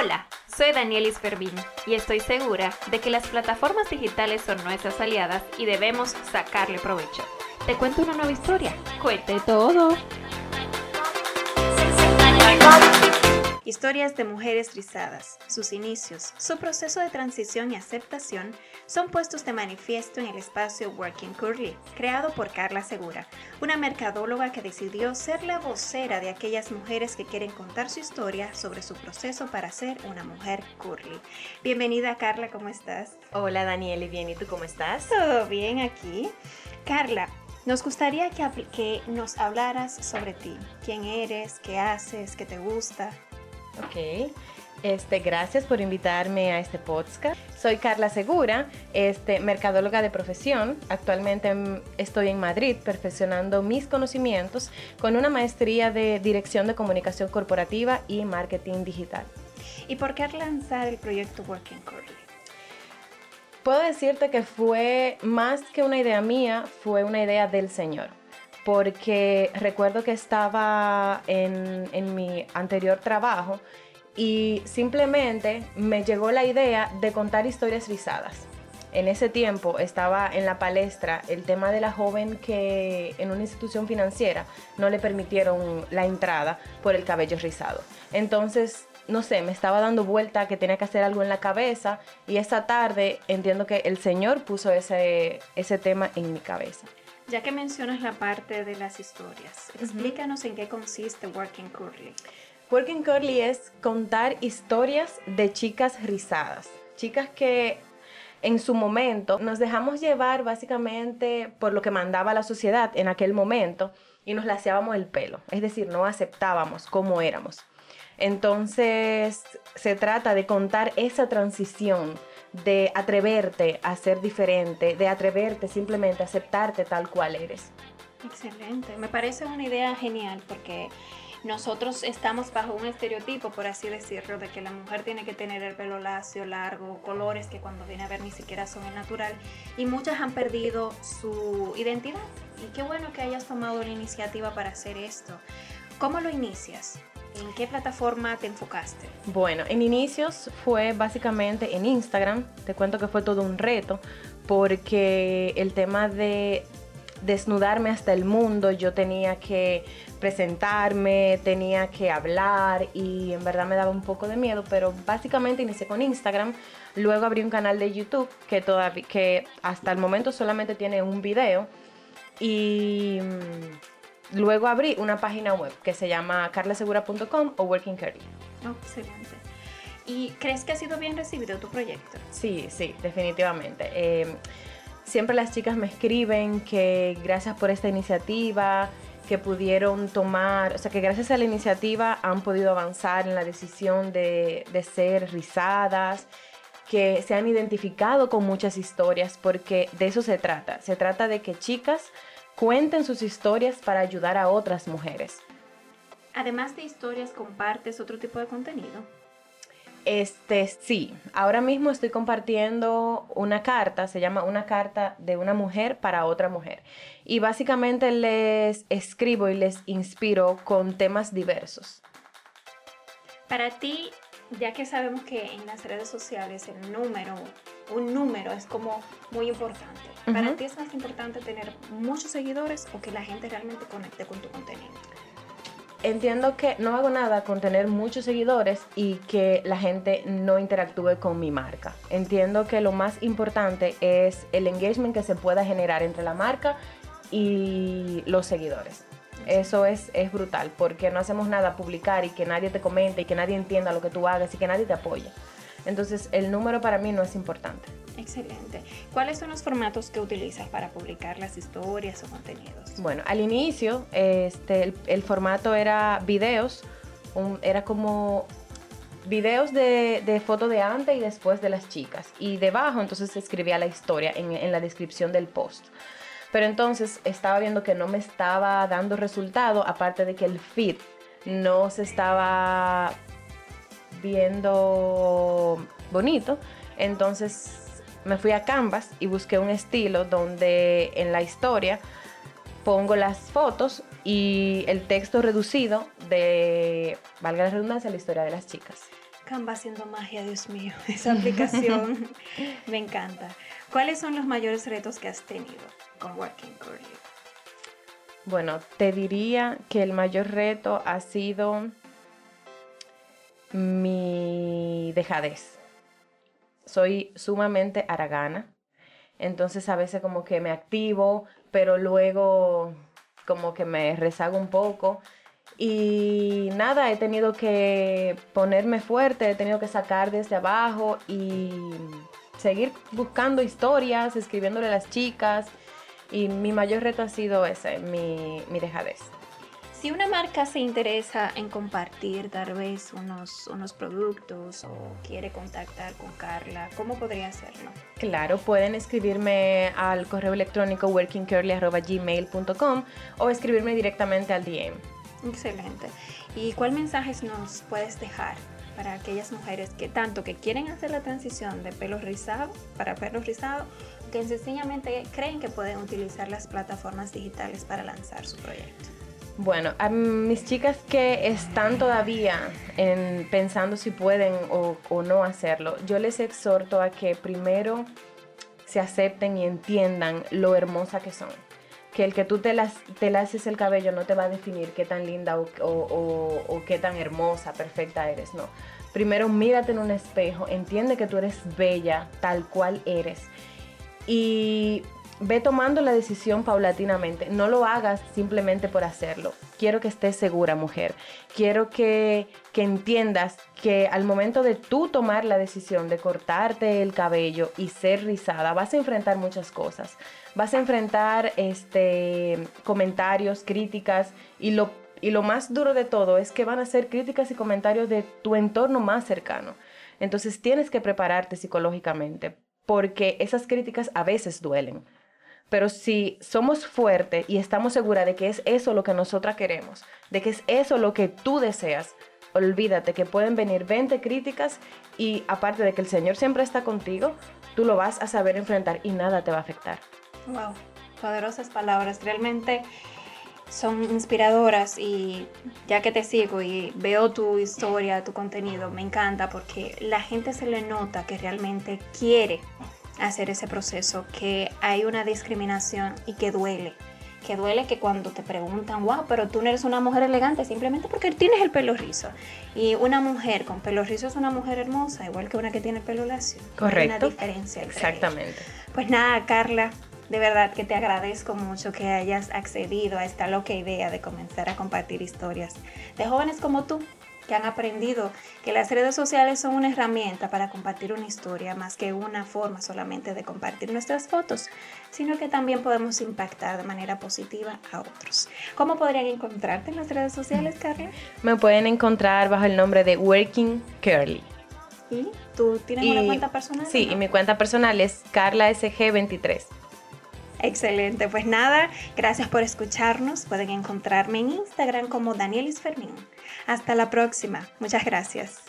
Hola, soy Danielis Fervin y estoy segura de que las plataformas digitales son nuestras aliadas y debemos sacarle provecho. Te cuento una nueva historia. Cuente todo. Historias de mujeres rizadas, sus inicios, su proceso de transición y aceptación son puestos de manifiesto en el espacio Working Curly, creado por Carla Segura, una mercadóloga que decidió ser la vocera de aquellas mujeres que quieren contar su historia sobre su proceso para ser una mujer curly. Bienvenida Carla, ¿cómo estás? Hola Daniel, y bien, ¿y tú cómo estás? Todo bien aquí. Carla, nos gustaría que, que nos hablaras sobre ti, quién eres, qué haces, qué te gusta. Ok. Este, gracias por invitarme a este podcast. Soy Carla Segura, este, mercadóloga de profesión. Actualmente estoy en Madrid perfeccionando mis conocimientos con una maestría de Dirección de Comunicación Corporativa y Marketing Digital. ¿Y por qué lanzar el proyecto Working Curly? Puedo decirte que fue más que una idea mía, fue una idea del Señor porque recuerdo que estaba en, mi anterior trabajo y simplemente me llegó la idea de contar historias rizadas. En ese tiempo estaba en la palestra el tema de la joven que en una institución financiera no le permitieron la entrada por el cabello rizado. Entonces, no sé, me estaba dando vuelta que tenía que hacer algo en la cabeza y esa tarde entiendo que el Señor puso ese, ese tema en mi cabeza. Ya que mencionas la parte de las historias, explícanos en qué consiste Working Curly. Working Curly es contar historias de chicas rizadas, chicas que en su momento nos dejamos llevar básicamente por lo que mandaba la sociedad en aquel momento y nos laseábamos el pelo, es decir, no aceptábamos cómo éramos. Entonces se trata de contar esa transición, de atreverte a ser diferente, de atreverte simplemente a aceptarte tal cual eres. Excelente, me parece una idea genial porque nosotros estamos bajo un estereotipo, por así decirlo, de que la mujer tiene que tener el pelo lacio, largo, colores que cuando viene a ver ni siquiera son el natural. Y muchas han perdido su identidad. Y qué bueno que hayas tomado la iniciativa para hacer esto. ¿Cómo lo inicias? ¿En qué plataforma te enfocaste? Bueno, en inicios fue básicamente en Instagram. Te cuento que fue todo un reto porque el tema de desnudarme hasta el mundo, yo tenía que presentarme, tenía que hablar y en verdad me daba un poco de miedo, pero básicamente inicié con Instagram, luego abrí un canal de YouTube que, todavía, que hasta el momento solamente tiene un video y luego abrí una página web que se llama carlasegura.com o Working Curly. Oh, excelente. ¿Y crees que ha sido bien recibido tu proyecto? Sí, sí, definitivamente. Eh, siempre las chicas me escriben que gracias por esta iniciativa, que pudieron tomar, o sea, que gracias a la iniciativa han podido avanzar en la decisión de, de ser rizadas, que se han identificado con muchas historias, porque de eso se trata. Se trata de que chicas cuenten sus historias para ayudar a otras mujeres. Además de historias, compartes otro tipo de contenido. Este, sí, ahora mismo estoy compartiendo una carta, se llama Una carta de una mujer para otra mujer. Y básicamente les escribo y les inspiro con temas diversos. Para ti, ya que sabemos que en las redes sociales el número, un número es como muy importante. ¿Para ti es más importante tener muchos seguidores o que la gente realmente conecte con tu contenido? entiendo que no hago nada con tener muchos seguidores y que la gente no interactúe con mi marca. Entiendo que lo más importante es el engagement que se pueda generar entre la marca y los seguidores. Eso es, es brutal porque no hacemos nada publicar y que nadie te comente y que nadie entienda lo que tú hagas y que nadie te apoye. Entonces el número para mí no es importante. Excelente. ¿Cuáles son los formatos que utilizas para publicar las historias o contenidos? Bueno, al inicio este, el, formato era videos, era como videos de, de, foto de antes y después de las chicas. Y debajo entonces escribía la historia en, en la descripción del post. Pero entonces estaba viendo que no me estaba dando resultado, aparte de que el feed no se estaba viendo bonito. Entonces me fui a Canvas y busqué un estilo donde en la historia pongo las fotos y el texto reducido de, valga la redundancia, la historia de las chicas. Canva haciendo magia, Dios mío. Esa aplicación me encanta. ¿Cuáles son los mayores retos que has tenido con Working Curly? Bueno, te diría que el mayor reto ha sido mi dejadez. Soy sumamente aragana, entonces a veces como que me activo, pero luego como que me rezago un poco. Y nada, he tenido que ponerme fuerte, he tenido que sacar desde abajo y seguir buscando historias, escribiéndole a las chicas. Y mi mayor reto ha sido ese, mi, mi dejadez. Si una marca se interesa en compartir tal vez unos, unos productos o quiere contactar con Carla, ¿cómo podría hacerlo? Claro, pueden escribirme al correo electrónico workingcurly.gmail.com o escribirme directamente al DM. Excelente. ¿Y cuál mensajes nos puedes dejar para aquellas mujeres que tanto que quieren hacer la transición de pelo rizado para pelo rizado, que sencillamente creen que pueden utilizar las plataformas digitales para lanzar su proyecto? Bueno, a mis chicas que están todavía en, pensando si pueden o, no hacerlo, yo les exhorto a que primero se acepten y entiendan lo hermosa que son. Que el que tú te, las, te laces el cabello no te va a definir qué tan linda o qué tan hermosa, perfecta eres, no. Primero mírate en un espejo, entiende que tú eres bella tal cual eres. Y ve tomando la decisión paulatinamente. No lo hagas simplemente por hacerlo. Quiero que estés segura, mujer. Quiero que, que, entiendas que al momento de tú tomar la decisión de cortarte el cabello y ser rizada, vas a enfrentar muchas cosas. Vas a enfrentar este, comentarios, críticas y lo, y lo más duro de todo es que van a ser críticas y comentarios de tu entorno más cercano. Entonces tienes que prepararte psicológicamente porque esas críticas a veces duelen. Pero si somos fuertes y estamos seguras de que es eso lo que nosotras queremos, de que es eso lo que tú deseas, olvídate que pueden venir 20 críticas y aparte de que el Señor siempre está contigo, tú lo vas a saber enfrentar y nada te va a afectar. Wow, poderosas palabras, realmente son inspiradoras y ya que te sigo y veo tu historia, tu contenido, me encanta porque la gente se le nota que realmente quiere hacer ese proceso, que hay una discriminación y que duele. Que duele que cuando te preguntan, wow, pero tú no eres una mujer elegante simplemente porque tienes el pelo rizo. Y una mujer con pelo rizo es una mujer hermosa, igual que una que tiene pelo lacio. Correcto. Hay una diferencia. Exactamente. Pues nada, Carla, de verdad que te agradezco mucho que hayas accedido a esta loca idea de comenzar a compartir historias de jóvenes como tú que han aprendido que las redes sociales son una herramienta para compartir una historia más que una forma solamente de compartir nuestras fotos, sino que también podemos impactar de manera positiva a otros. ¿Cómo podrían encontrarte en las redes sociales, Carla? Me pueden encontrar bajo el nombre de Working Curly. ¿Y tú tienes una cuenta personal? Sí, y mi cuenta personal es carlasg23. Excelente, pues nada, gracias por escucharnos. Pueden encontrarme en Instagram como Danielis Fermín. Hasta la próxima. Muchas gracias.